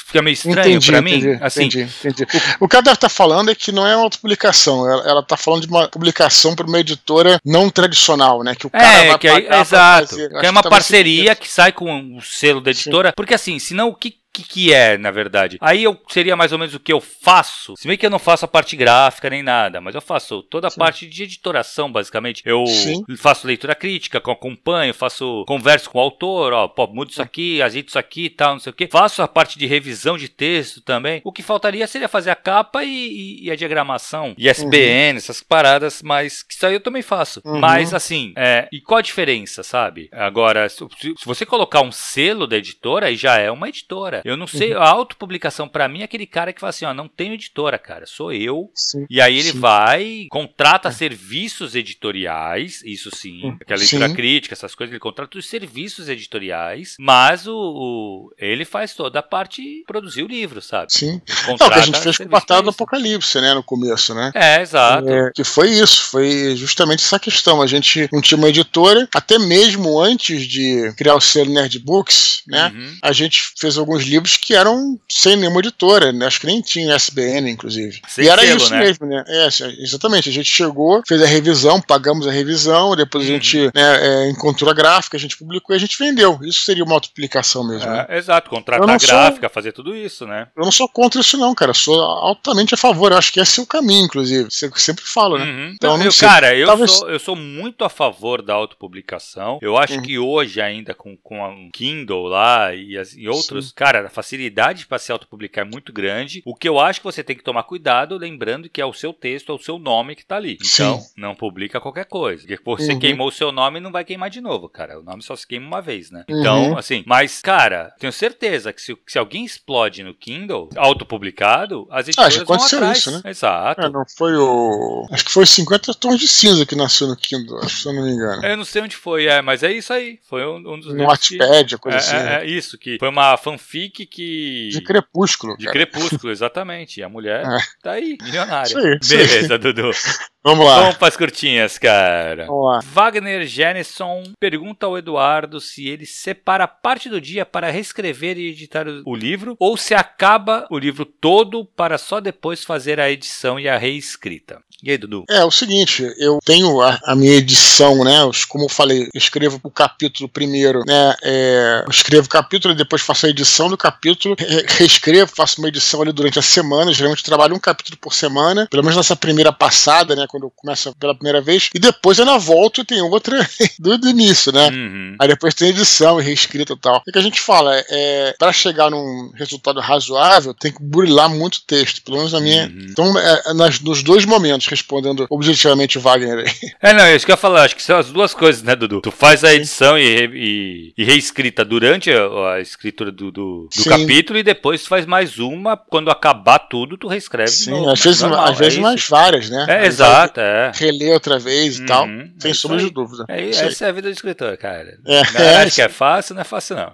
Fica meio estranho para mim? Entendi, assim, entendi, entendi. O, o que ela deve estar tá falando é que não é uma autopublicação, ela, está falando de uma publicação para uma editora não tradicional, né? Que o cara é, vai que é, exato. Fazer. Que é uma parceria que sai com o selo da editora, Sim. porque assim, senão o que que, que é, na verdade. Aí eu seria mais ou menos o que eu faço. Se bem que eu não faço a parte gráfica nem nada, mas eu faço toda a Sim. parte de editoração, basicamente. Eu Sim. faço leitura crítica, acompanho, faço converso com o autor, ó, pô, muda isso aqui, ajeita isso aqui e tal, não sei o quê. Faço a parte de revisão de texto também. O que faltaria seria fazer a capa e, e, e a diagramação, ISBN, uhum. essas paradas, mas que isso aí eu também faço. Uhum. Mas assim, é, e qual a diferença, sabe? Agora, se, se você colocar um selo da editora, aí já é uma editora. Eu não sei, uhum. a autopublicação para mim é aquele cara que fala assim, ó, não tenho editora, cara, sou eu. Sim, e aí ele sim. vai, contrata é. serviços editoriais, isso sim, uhum. aquela leitura crítica, essas coisas, ele contrata os serviços editoriais, mas o, o, ele faz toda a parte produzir o livro, sabe? Sim. Não, o que a gente fez com o Batalha do Apocalipse, né, no começo, né? É, exato. É, que foi isso, foi justamente essa questão. A gente não tinha uma editora, até mesmo antes de criar o selo Nerd Books, né? Uhum. A gente fez alguns livros que eram sem nenhuma editora, né? acho que nem tinha SBN, inclusive. Sem e era selo, isso né? mesmo, né? É, exatamente. A gente chegou, fez a revisão, pagamos a revisão, depois uhum. a gente né, é, encontrou a gráfica, a gente publicou e a gente vendeu. Isso seria uma autopublicação mesmo. É, né? Exato, contratar a gráfica, sou, fazer tudo isso, né? Eu não sou contra isso, não, cara. Eu sou altamente a favor. Eu acho que esse é o caminho, inclusive. Você sempre fala, né? Uhum. Então, não, eu, cara, eu, Talvez... sou, eu sou muito a favor da autopublicação. Eu acho uhum. que hoje, ainda com, com a Kindle lá e, as, e outros, Sim. cara, a facilidade para se autopublicar é muito grande. O que eu acho que você tem que tomar cuidado, lembrando que é o seu texto, é o seu nome que tá ali. Então, Sim. não publica qualquer coisa. Porque você uhum. queimou o seu nome não vai queimar de novo, cara. O nome só se queima uma vez, né? Uhum. Então, assim, mas, cara, tenho certeza que se, se alguém explode no Kindle, autopublicado, as editoras ah, já vão atrás. Isso, né? Exato. É, não foi o. Acho que foi 50 tons de cinza que nasceu no Kindle, se eu não me engano. Eu não sei onde foi, é, mas é isso aí. Foi um, um dos. No Wattpad, que... coisa é, assim. É, né? é, isso, que foi uma fanfic que. De Crepúsculo. De cara. Crepúsculo, exatamente. E a mulher é. tá aí, milionária. Isso aí, Beleza, aí. Dudu. Vamos lá. Vamos para as curtinhas, cara. Vamos lá. Wagner Jenison pergunta ao Eduardo se ele separa parte do dia para reescrever e editar o livro ou se acaba o livro todo para só depois fazer a edição e a reescrita. E aí, Dudu? É, o seguinte, eu tenho a, a minha edição, né? Como eu falei, eu escrevo o capítulo primeiro, né? É, eu escrevo o capítulo e depois faço a edição do capítulo, re reescrevo, faço uma edição ali durante a semana. Geralmente trabalho um capítulo por semana, pelo menos nessa primeira passada, né? quando começa pela primeira vez, e depois ela volta e tem outra do, do início, né? Uhum. Aí depois tem edição e reescrita e tal. O que a gente fala é, para chegar num resultado razoável, tem que burilar muito texto, pelo menos na minha. Uhum. Então, é, é, nas, nos dois momentos, respondendo objetivamente o Wagner aí. É, não, é isso que eu ia falar, acho que são as duas coisas, né, Dudu? Tu faz a edição e, e, e, reescrita durante a, a escritura do, do, do capítulo e depois tu faz mais uma, quando acabar tudo, tu reescreve. Sim, novo, às vezes, normal, às vezes é mais várias, né? É, exato. É. reler outra vez e uhum, tal. Sem é sombra de dúvida. É, essa é a vida do escritor, cara. É, acho que é fácil, não é fácil, não.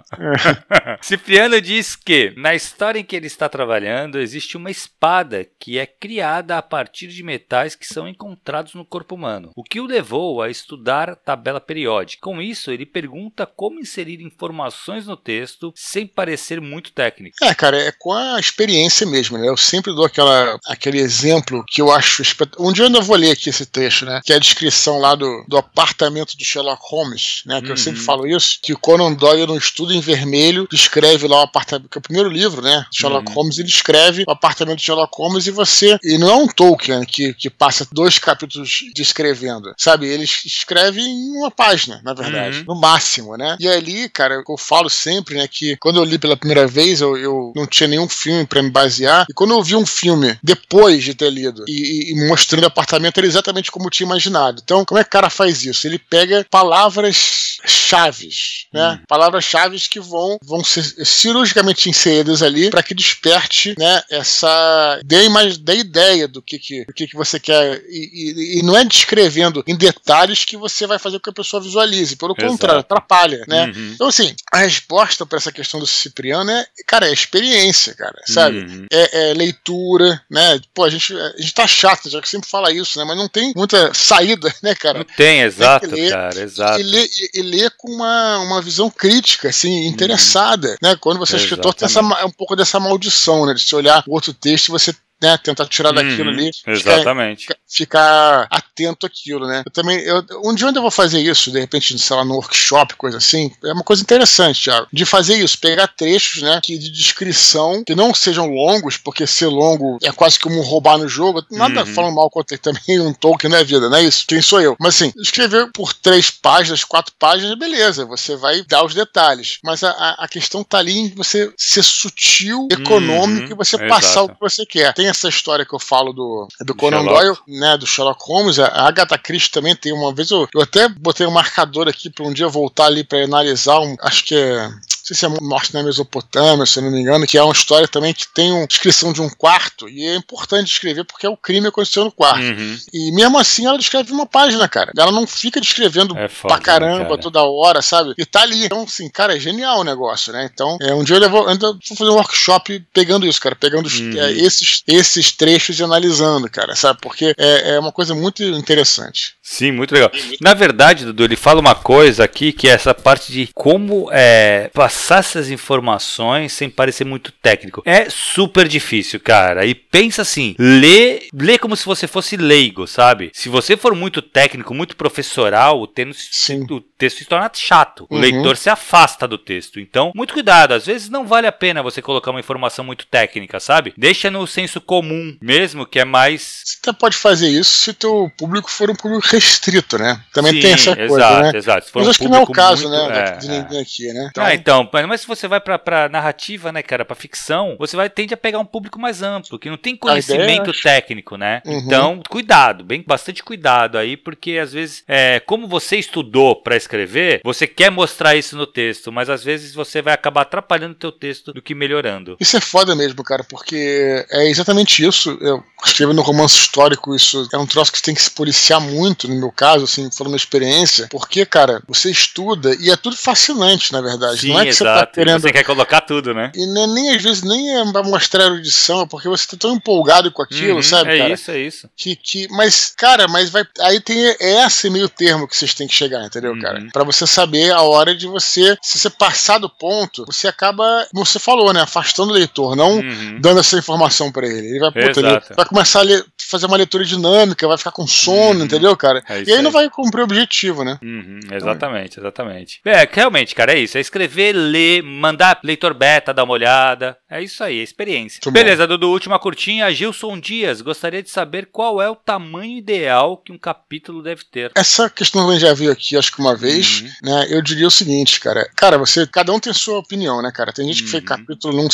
Cipriano diz que, na história em que ele está trabalhando, existe uma espada que é criada a partir de metais que são encontrados no corpo humano, o que o levou a estudar tabela periódica. Com isso, ele pergunta como inserir informações no texto sem parecer muito técnico. É, cara, é com a experiência mesmo, né? Eu sempre dou aquela, aquele exemplo que eu acho. Um dia eu ainda vou ler aqui esse trecho, né? Que é a descrição lá do, do apartamento do Sherlock Holmes, né? Que uhum. eu sempre uhum. falo isso, que o Conan Doyle, no Estudo em Vermelho, descreve lá o apartamento, que é o primeiro livro, né? Sherlock uhum. Holmes, ele escreve o apartamento de Sherlock Holmes e você. E não é um Tolkien que, que passa dois capítulos descrevendo, sabe? Ele escreve em uma página, na verdade, uhum. no máximo, né? E ali, cara, eu falo sempre, né, que quando eu li pela primeira vez, eu, eu não tinha nenhum filme para me basear, e quando eu vi um filme depois de ter lido e, e, mostrando o apartamento, era exatamente como eu tinha imaginado. Então, como é que o cara faz isso? Ele pega palavras chaves, né? Uhum. Palavras chaves que vão, vão ser cirurgicamente inseridas ali para que desperte, né, essa dê, mais, dê ideia do que, que, do que, que você quer e, e, e não é descrevendo em detalhes que você vai fazer com que a pessoa visualize. Pelo Exato. contrário, atrapalha, né? Uhum. Então, assim, a resposta para essa questão do Cipriano é, cara, é experiência, cara, sabe? Uhum. É, é, leitura, né? Pô, a gente, a gente tá chato, já que sempre fala isso, né? Mas não tem muita saída, né, cara? Não tem, exato, tem ler, cara, exato. E ler, e ler com uma, uma visão crítica, assim, interessada, uhum. né? Quando você é escritor, tem essa, um pouco dessa maldição, né? De se olhar o outro texto e você né, tentar tirar daquilo uhum, ali. Exatamente. Ficar, ficar, atento àquilo, né? Eu também, eu, um dia onde eu vou fazer isso, de repente, sei lá, no workshop, coisa assim, é uma coisa interessante, Thiago, de fazer isso, pegar trechos, né, que de descrição, que não sejam longos, porque ser longo é quase como roubar no jogo, nada uhum. falando mal contra também um Tolkien não é vida, não é isso? Quem sou eu? Mas assim, escrever por três páginas, quatro páginas, beleza, você vai dar os detalhes, mas a, a questão tá ali em você ser sutil, econômico uhum. e você passar Exato. o que você quer. Tem essa história que eu falo do, do Conan. Doyle, né, do Sherlock Holmes, a Agatha Christie também tem uma vez, eu, eu até botei um marcador aqui para um dia voltar ali para analisar, um, acho que é sei se é Morte na Mesopotâmia, se eu não me engano, que é uma história também que tem uma descrição de um quarto, e é importante descrever porque é o crime aconteceu no quarto. Uhum. E mesmo assim ela descreve uma página, cara. Ela não fica descrevendo é foda, pra caramba cara. toda hora, sabe? E tá ali. Então, assim, cara, é genial o negócio, né? Então, é, um dia eu vou, ainda vou fazer um workshop pegando isso, cara, pegando uhum. é, esses, esses trechos e analisando, cara, sabe? Porque é, é uma coisa muito interessante. Sim, muito legal. Na verdade, Dudu, ele fala uma coisa aqui que é essa parte de como é, passar essas informações sem parecer muito técnico. É super difícil, cara. E pensa assim, lê, lê como se você fosse leigo, sabe? Se você for muito técnico, muito professoral, o texto, o texto se torna chato. O uhum. leitor se afasta do texto. Então, muito cuidado. Às vezes não vale a pena você colocar uma informação muito técnica, sabe? Deixa no senso comum mesmo, que é mais... Você pode fazer isso se teu público for um público restrito, né? Também Sim, tem essa exato, coisa, né? Exato. Mas acho que não é o caso, muito, né? É, de ninguém é. aqui, né? Então... Ah, então, mas se você vai pra, pra narrativa, né, cara, pra ficção, você vai tende a pegar um público mais amplo, que não tem conhecimento ideia, técnico, né? Uhum. Então, cuidado, bem, bastante cuidado aí, porque às vezes, é, como você estudou para escrever, você quer mostrar isso no texto, mas às vezes você vai acabar atrapalhando o teu texto do que melhorando. Isso é foda mesmo, cara, porque é exatamente isso. Eu escrevo no romance histórico, isso é um troço que tem que se policiar muito, no meu caso, assim, falando uma experiência, porque, cara, você estuda e é tudo fascinante, na verdade. Sim, não é que exato. você tá querendo. Você quer colocar tudo, né? E nem, nem às vezes nem é pra mostrar erudição, é porque você tá tão empolgado com aquilo, uhum, sabe? É cara? isso, é isso. Que, que, mas, cara, mas vai. Aí tem esse meio termo que vocês têm que chegar, entendeu, uhum. cara? Pra você saber a hora de você. Se você passar do ponto, você acaba, como você falou, né? Afastando o leitor, não uhum. dando essa informação para ele. Ele vai, puta, ele vai começar a ler, fazer uma leitura dinâmica, vai ficar com sono, uhum. entendeu, cara? É e aí, aí, não vai cumprir o objetivo, né? Uhum, exatamente, então, exatamente. É, realmente, cara, é isso. É escrever, ler, mandar leitor beta dar uma olhada. É isso aí, é experiência. Muito Beleza, bom. Dudu, última curtinha. Gilson Dias, gostaria de saber qual é o tamanho ideal que um capítulo deve ter. Essa questão a gente já viu aqui, acho que uma vez, uhum. né? Eu diria o seguinte, cara. Cara, você, cada um tem sua opinião, né, cara? Tem gente que fez uhum. capítulo, não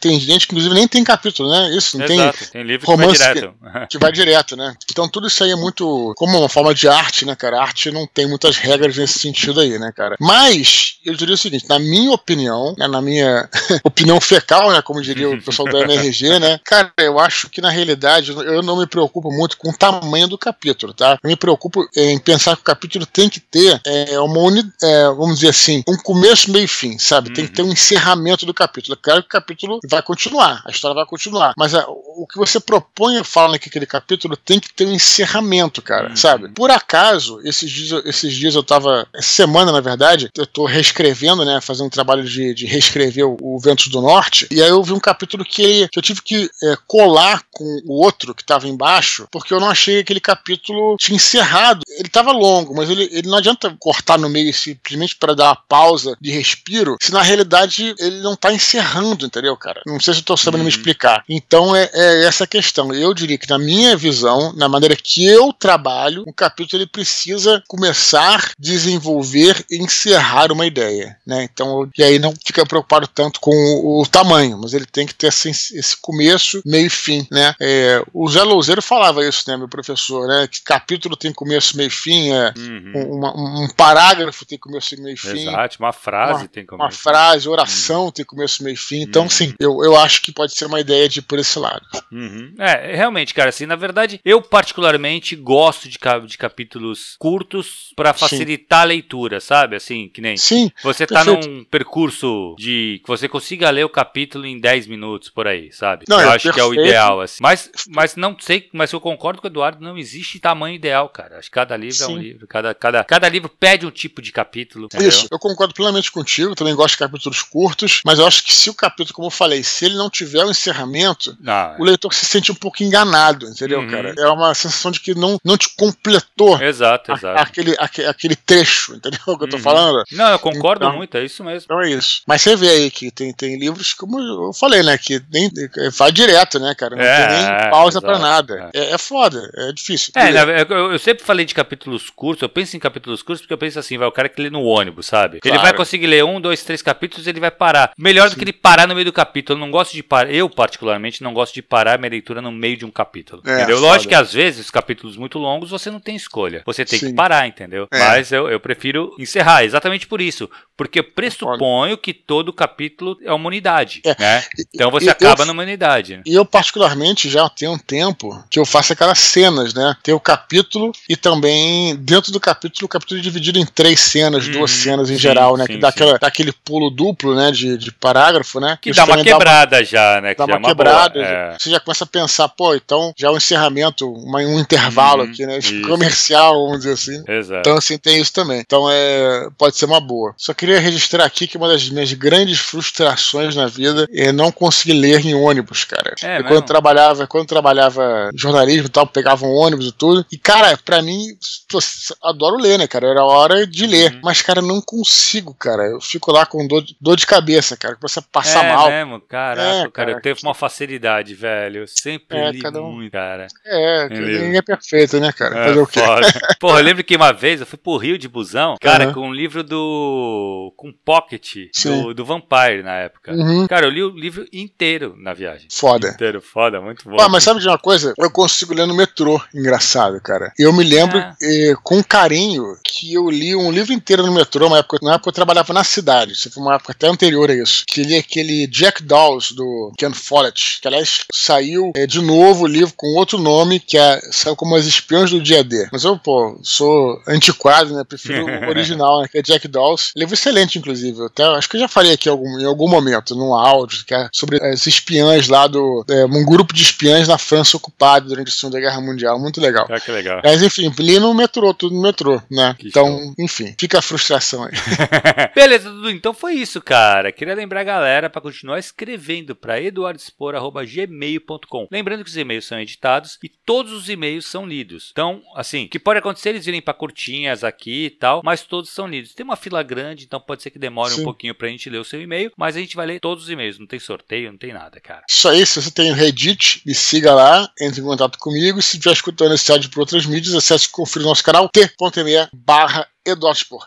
tem gente que inclusive nem tem capítulo, né? Isso, não Exato, tem, tem livro romance que vai direto. Que, que vai direto, né? Então tudo isso aí é muito, como forma de arte, né, cara? A arte não tem muitas regras nesse sentido aí, né, cara? Mas, eu diria o seguinte, na minha opinião, né, na minha opinião fecal, né, como diria o pessoal da MRG, né, cara, eu acho que na realidade eu não me preocupo muito com o tamanho do capítulo, tá? Eu me preocupo em pensar que o capítulo tem que ter é, uma unidade, é, vamos dizer assim, um começo, meio e fim, sabe? Tem que ter um encerramento do capítulo. Claro que o capítulo vai continuar, a história vai continuar, mas a, o que você propõe falando que aquele capítulo tem que ter um encerramento, cara, uhum. Sabe? Por acaso, esses dias, esses dias eu tava, essa semana na verdade, eu tô reescrevendo, né, fazendo um trabalho de, de reescrever o, o Ventos do Norte, e aí eu vi um capítulo que, ele, que eu tive que é, colar com o outro que tava embaixo, porque eu não achei que aquele capítulo tinha encerrado. Ele tava longo, mas ele, ele não adianta cortar no meio simplesmente para dar uma pausa de respiro, se na realidade ele não tá encerrando, entendeu, cara? Não sei se eu tô sabendo uhum. me explicar. Então é, é essa questão. Eu diria que na minha visão, na maneira que eu trabalho, capítulo ele precisa começar, desenvolver e encerrar uma ideia, né? Então, e aí não fica preocupado tanto com o, o tamanho, mas ele tem que ter esse, esse começo, meio e fim, né? É, o Zé Louzeiro falava isso, né, meu professor, né? Que capítulo tem começo, meio e fim, é, uhum. uma, um parágrafo tem começo, meio e fim. Exato, uma frase uma, tem começo. Uma frase, oração uhum. tem começo, meio e fim. Então, uhum. sim, eu, eu acho que pode ser uma ideia de ir por esse lado. Uhum. É, realmente, cara, assim, na verdade, eu particularmente gosto de, de capítulos curtos para facilitar Sim. a leitura, sabe? Assim, que nem. Sim. Você tá perfeito. num percurso de que você consiga ler o capítulo em 10 minutos por aí, sabe? Não, eu é acho perfeito. que é o ideal, assim. Mas, mas não sei, mas eu concordo com o Eduardo, não existe tamanho ideal, cara. Acho que cada livro Sim. é um livro, cada, cada, cada livro pede um tipo de capítulo. Entendeu? Isso, eu concordo plenamente contigo, também gosto de capítulos curtos, mas eu acho que se o capítulo, como eu falei, se ele não tiver um encerramento, não, o leitor se sente um pouco enganado, entendeu, uhum. cara? É uma sensação de que não, não te completou exato, exato. A, aquele, aquele, aquele trecho, entendeu o que eu tô uhum. falando? Não, eu concordo então, muito, é isso mesmo. Então é isso. Mas você vê aí que tem, tem livros, como eu falei, né, que nem, vai direto, né, cara? Não é, tem nem pausa para nada. É. é. É, foda, é difícil. É, eu, eu, sempre falei de capítulos curtos, eu penso em capítulos curtos porque eu penso assim, vai o cara que lê no ônibus, sabe? Claro. Ele vai conseguir ler um, dois, três capítulos ele vai parar. Melhor Sim. do que ele parar no meio do capítulo. Eu não gosto de parar, eu particularmente não gosto de parar minha leitura no meio de um capítulo. É, entendeu? Foda. Lógico que às vezes, capítulos muito longos, você não tem escolha. Você tem Sim. que parar, entendeu? É. Mas eu, eu prefiro encerrar, exatamente por isso. Porque pressuponho que todo capítulo é uma unidade. É. Né? Então você acaba eu, numa unidade. E eu, particularmente, já tenho um tempo que eu faço aquelas cenas, né? Tem o capítulo e também dentro do capítulo, o capítulo é dividido em três cenas, hum, duas cenas em sim, geral, né? Sim, que dá, aquela, dá aquele pulo duplo, né? De, de parágrafo, né? Que Isso dá uma quebrada dá uma, já, né? Que dá uma, uma quebrada. Boa, é. Você já começa a pensar, pô, então já é um encerramento, uma, um intervalo hum, aqui, né? Comercial, vamos dizer assim. Exato. Então, assim, tem isso também. Então, é, pode ser uma boa. Só queria registrar aqui que uma das minhas grandes frustrações na vida é não conseguir ler em ônibus, cara. É, quando eu trabalhava, quando trabalhava jornalismo e tal, pegava um ônibus e tudo. E, cara, pra mim, pô, adoro ler, né, cara? Era hora de ler. Uhum. Mas, cara, não consigo, cara. Eu fico lá com dor, dor de cabeça, cara. Começa a passar é mal. Mesmo? Caraca, é, cara, cara, eu tenho uma facilidade, velho. Eu sempre é, li um... muito, cara. É, ninguém é perfeito, né, cara? É, Fazer o quê? Porra, eu lembro que uma vez eu fui pro Rio de busão, cara, uhum. com um livro do. com Pocket do, do, Vampire na época. Uhum. Cara, eu li o livro inteiro na viagem. Foda. Inteiro, foda, muito bom. Ah, mas sabe de uma coisa? Eu consigo ler no metrô. Engraçado, cara. Eu me lembro é. eh, com carinho que eu li um livro inteiro no metrô, uma época, na época eu trabalhava na cidade. Isso foi uma época até anterior a isso. Que li aquele Jack Dawes do Ken Follett, que aliás saiu eh, de novo o livro com outro nome, que é, saiu como As Espiões do Dia Mas eu, pô, sou antiquado, né? Prefiro o original, né? Que é Jack Dawes. Livro excelente, inclusive. Eu até, acho que eu já falei aqui algum, em algum momento, num áudio, que é sobre as espiãs lá do. É, um grupo de espiãs na França ocupada durante a Segunda Guerra Mundial. Muito legal. Ah, que legal. Mas enfim, li no metrô, tudo no metrô, né? Que então, show. enfim, fica a frustração aí. Beleza, Dudu. Então foi isso, cara. Queria lembrar a galera para continuar escrevendo para eduardespor.gmail.com. Lembrando que os e-mails são editados e todos os e-mails são lidos. Então, assim, que pode acontecer eles virem para curtinhas aqui e tal, mas todos são lidos. Tem uma fila grande, então pode ser que demore Sim. um pouquinho pra gente ler o seu e-mail, mas a gente vai ler todos os e-mails. Não tem sorteio, não tem nada, cara. Isso aí, se você tem o Reddit, me siga lá, entre em contato comigo. Se estiver escutando esse áudio por outras mídias, acesse e confira o nosso canal t.me barra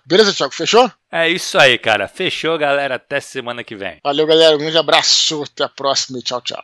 Beleza, Thiago? Fechou? É isso aí, cara. Fechou, galera. Até semana que vem. Valeu, galera. Um grande abraço. Até a próxima e tchau, tchau.